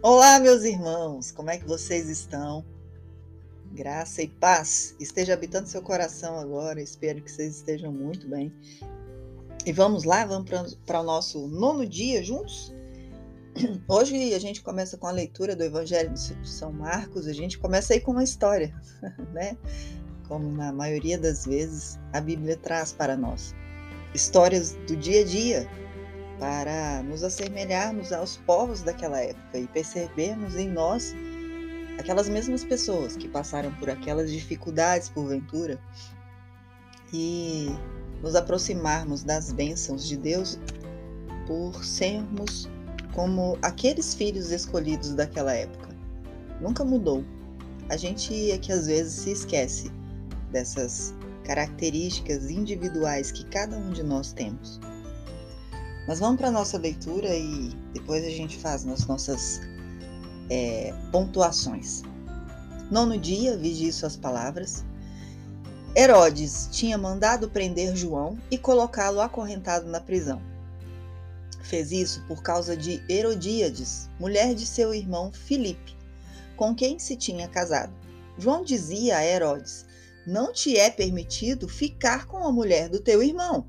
Olá, meus irmãos, como é que vocês estão? Graça e paz esteja habitando seu coração agora. Espero que vocês estejam muito bem. E vamos lá, vamos para o nosso nono dia juntos? Hoje a gente começa com a leitura do Evangelho de São Marcos. A gente começa aí com uma história, né? Como na maioria das vezes a Bíblia traz para nós. Histórias do dia a dia, para nos assemelharmos aos povos daquela época e percebermos em nós aquelas mesmas pessoas que passaram por aquelas dificuldades porventura e nos aproximarmos das bênçãos de Deus por sermos como aqueles filhos escolhidos daquela época. Nunca mudou. A gente é que às vezes se esquece dessas características individuais que cada um de nós temos. Mas vamos para a nossa leitura e depois a gente faz as nossas é, pontuações. Nono dia, vigie suas palavras. Herodes tinha mandado prender João e colocá-lo acorrentado na prisão. Fez isso por causa de Herodíades, mulher de seu irmão Filipe, com quem se tinha casado. João dizia a Herodes: Não te é permitido ficar com a mulher do teu irmão.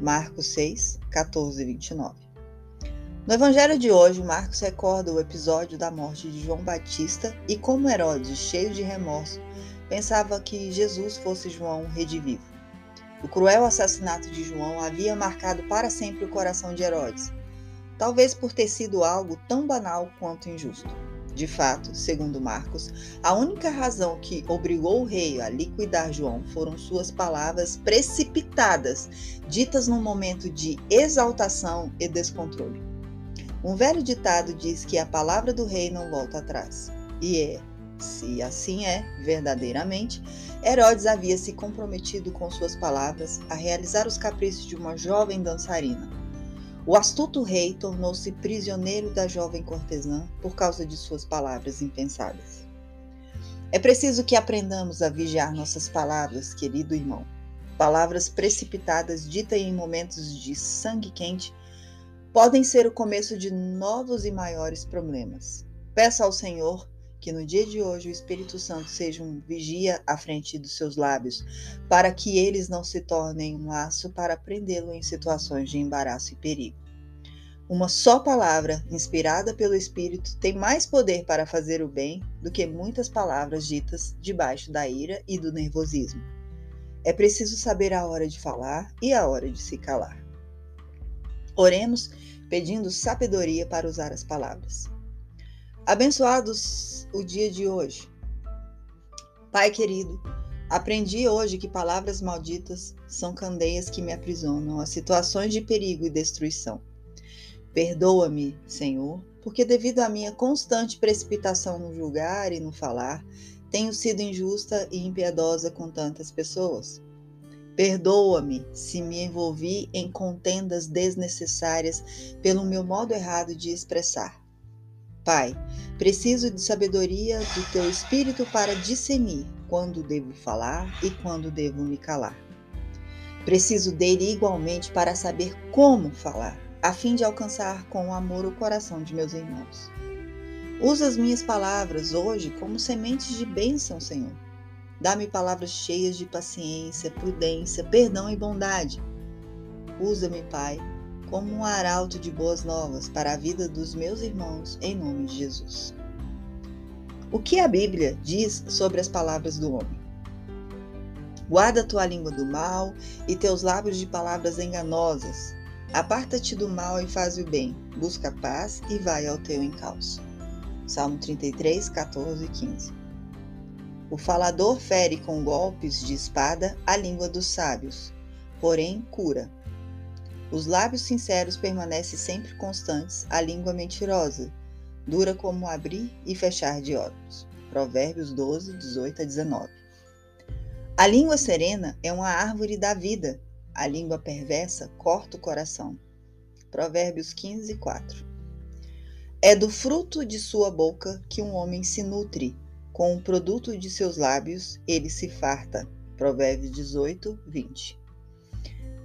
Marcos 6, 14 e 29. No evangelho de hoje, Marcos recorda o episódio da morte de João Batista e como Herodes, cheio de remorso, pensava que Jesus fosse João redivivo. O cruel assassinato de João havia marcado para sempre o coração de Herodes, talvez por ter sido algo tão banal quanto injusto. De fato, segundo Marcos, a única razão que obrigou o rei a liquidar João foram suas palavras precipitadas, ditas num momento de exaltação e descontrole. Um velho ditado diz que a palavra do rei não volta atrás. E é, se assim é, verdadeiramente, Herodes havia se comprometido com suas palavras a realizar os caprichos de uma jovem dançarina o astuto rei tornou-se prisioneiro da jovem cortesã por causa de suas palavras impensadas. É preciso que aprendamos a vigiar nossas palavras, querido irmão. Palavras precipitadas, ditas em momentos de sangue quente, podem ser o começo de novos e maiores problemas. Peça ao Senhor que no dia de hoje o Espírito Santo seja um vigia à frente dos seus lábios, para que eles não se tornem um laço para prendê-lo em situações de embaraço e perigo. Uma só palavra, inspirada pelo Espírito, tem mais poder para fazer o bem do que muitas palavras ditas debaixo da ira e do nervosismo. É preciso saber a hora de falar e a hora de se calar. Oremos pedindo sabedoria para usar as palavras. Abençoados o dia de hoje. Pai querido, aprendi hoje que palavras malditas são candeias que me aprisionam a situações de perigo e destruição. Perdoa-me, Senhor, porque devido à minha constante precipitação no julgar e no falar, tenho sido injusta e impiedosa com tantas pessoas. Perdoa-me se me envolvi em contendas desnecessárias pelo meu modo errado de expressar. Pai, preciso de sabedoria do teu espírito para discernir quando devo falar e quando devo me calar. Preciso dele igualmente para saber como falar, a fim de alcançar com amor o coração de meus irmãos. Usa as minhas palavras hoje como sementes de bênção, Senhor. Dá-me palavras cheias de paciência, prudência, perdão e bondade. Usa-me, Pai, como um arauto de boas novas para a vida dos meus irmãos, em nome de Jesus. O que a Bíblia diz sobre as palavras do homem? Guarda tua língua do mal e teus lábios de palavras enganosas. Aparta-te do mal e faz o bem. Busca a paz e vai ao teu encalço. Salmo 33, 14 e 15. O falador fere com golpes de espada a língua dos sábios, porém cura. Os lábios sinceros permanecem sempre constantes, a língua mentirosa, dura como abrir e fechar de olhos. Provérbios 12, 18 a 19. A língua serena é uma árvore da vida, a língua perversa corta o coração. Provérbios 15, 4. É do fruto de sua boca que um homem se nutre, com o produto de seus lábios ele se farta. Provérbios 18, 20.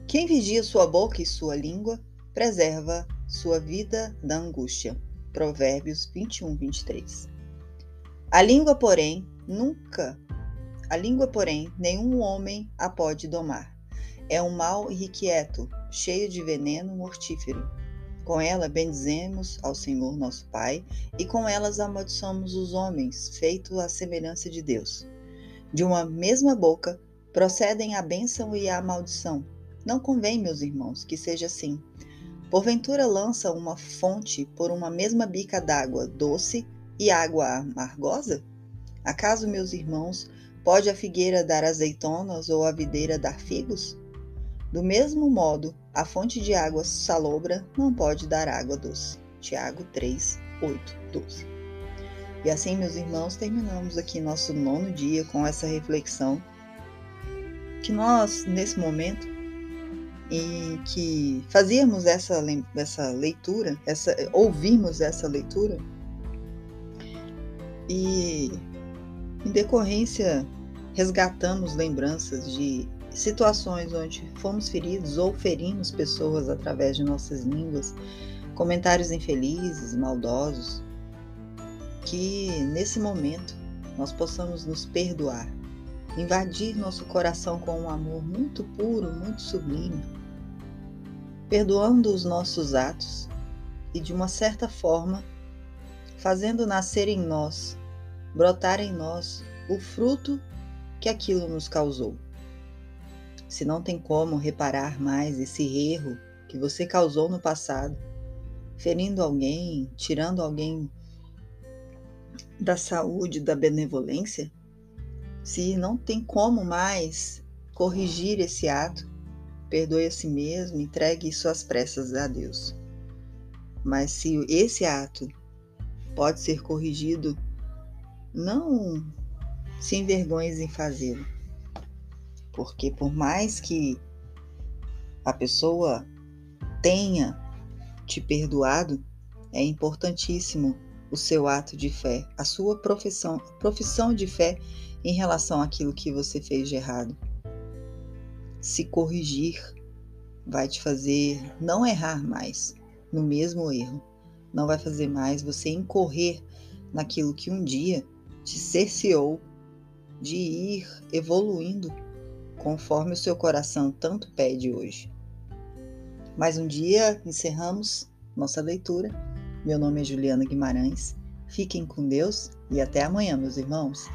Quem vigia sua boca e sua língua, preserva sua vida da angústia. Provérbios 21, 23. A língua, porém, nunca a língua, porém, nenhum homem a pode domar. É um mal irrequieto, cheio de veneno mortífero. Com ela bendizemos ao Senhor nosso Pai, e com elas amaldiçoamos os homens, feitos à semelhança de Deus. De uma mesma boca procedem a bênção e a maldição. Não convém, meus irmãos, que seja assim. Porventura lança uma fonte por uma mesma bica d'água doce e água amargosa? Acaso, meus irmãos, Pode a figueira dar azeitonas ou a videira dar figos? Do mesmo modo, a fonte de água salobra não pode dar água doce. Tiago 3, 8, 12. E assim, meus irmãos, terminamos aqui nosso nono dia com essa reflexão que nós, nesse momento, em que fazíamos essa, essa leitura, essa, ouvimos essa leitura, e em decorrência, resgatamos lembranças de situações onde fomos feridos ou ferimos pessoas através de nossas línguas, comentários infelizes, maldosos, que nesse momento nós possamos nos perdoar, invadir nosso coração com um amor muito puro, muito sublime, perdoando os nossos atos e de uma certa forma fazendo nascer em nós brotar em nós o fruto que aquilo nos causou. Se não tem como reparar mais esse erro que você causou no passado, ferindo alguém, tirando alguém da saúde, da benevolência, se não tem como mais corrigir esse ato, perdoe a si mesmo, entregue suas pressas a Deus. Mas se esse ato pode ser corrigido não se envergonhe em fazê-lo. Porque por mais que a pessoa tenha te perdoado, é importantíssimo o seu ato de fé, a sua profissão, profissão de fé em relação àquilo que você fez de errado. Se corrigir vai te fazer não errar mais no mesmo erro, não vai fazer mais você incorrer naquilo que um dia te cerceou de ir evoluindo conforme o seu coração tanto pede hoje. Mais um dia encerramos nossa leitura. Meu nome é Juliana Guimarães. Fiquem com Deus e até amanhã, meus irmãos.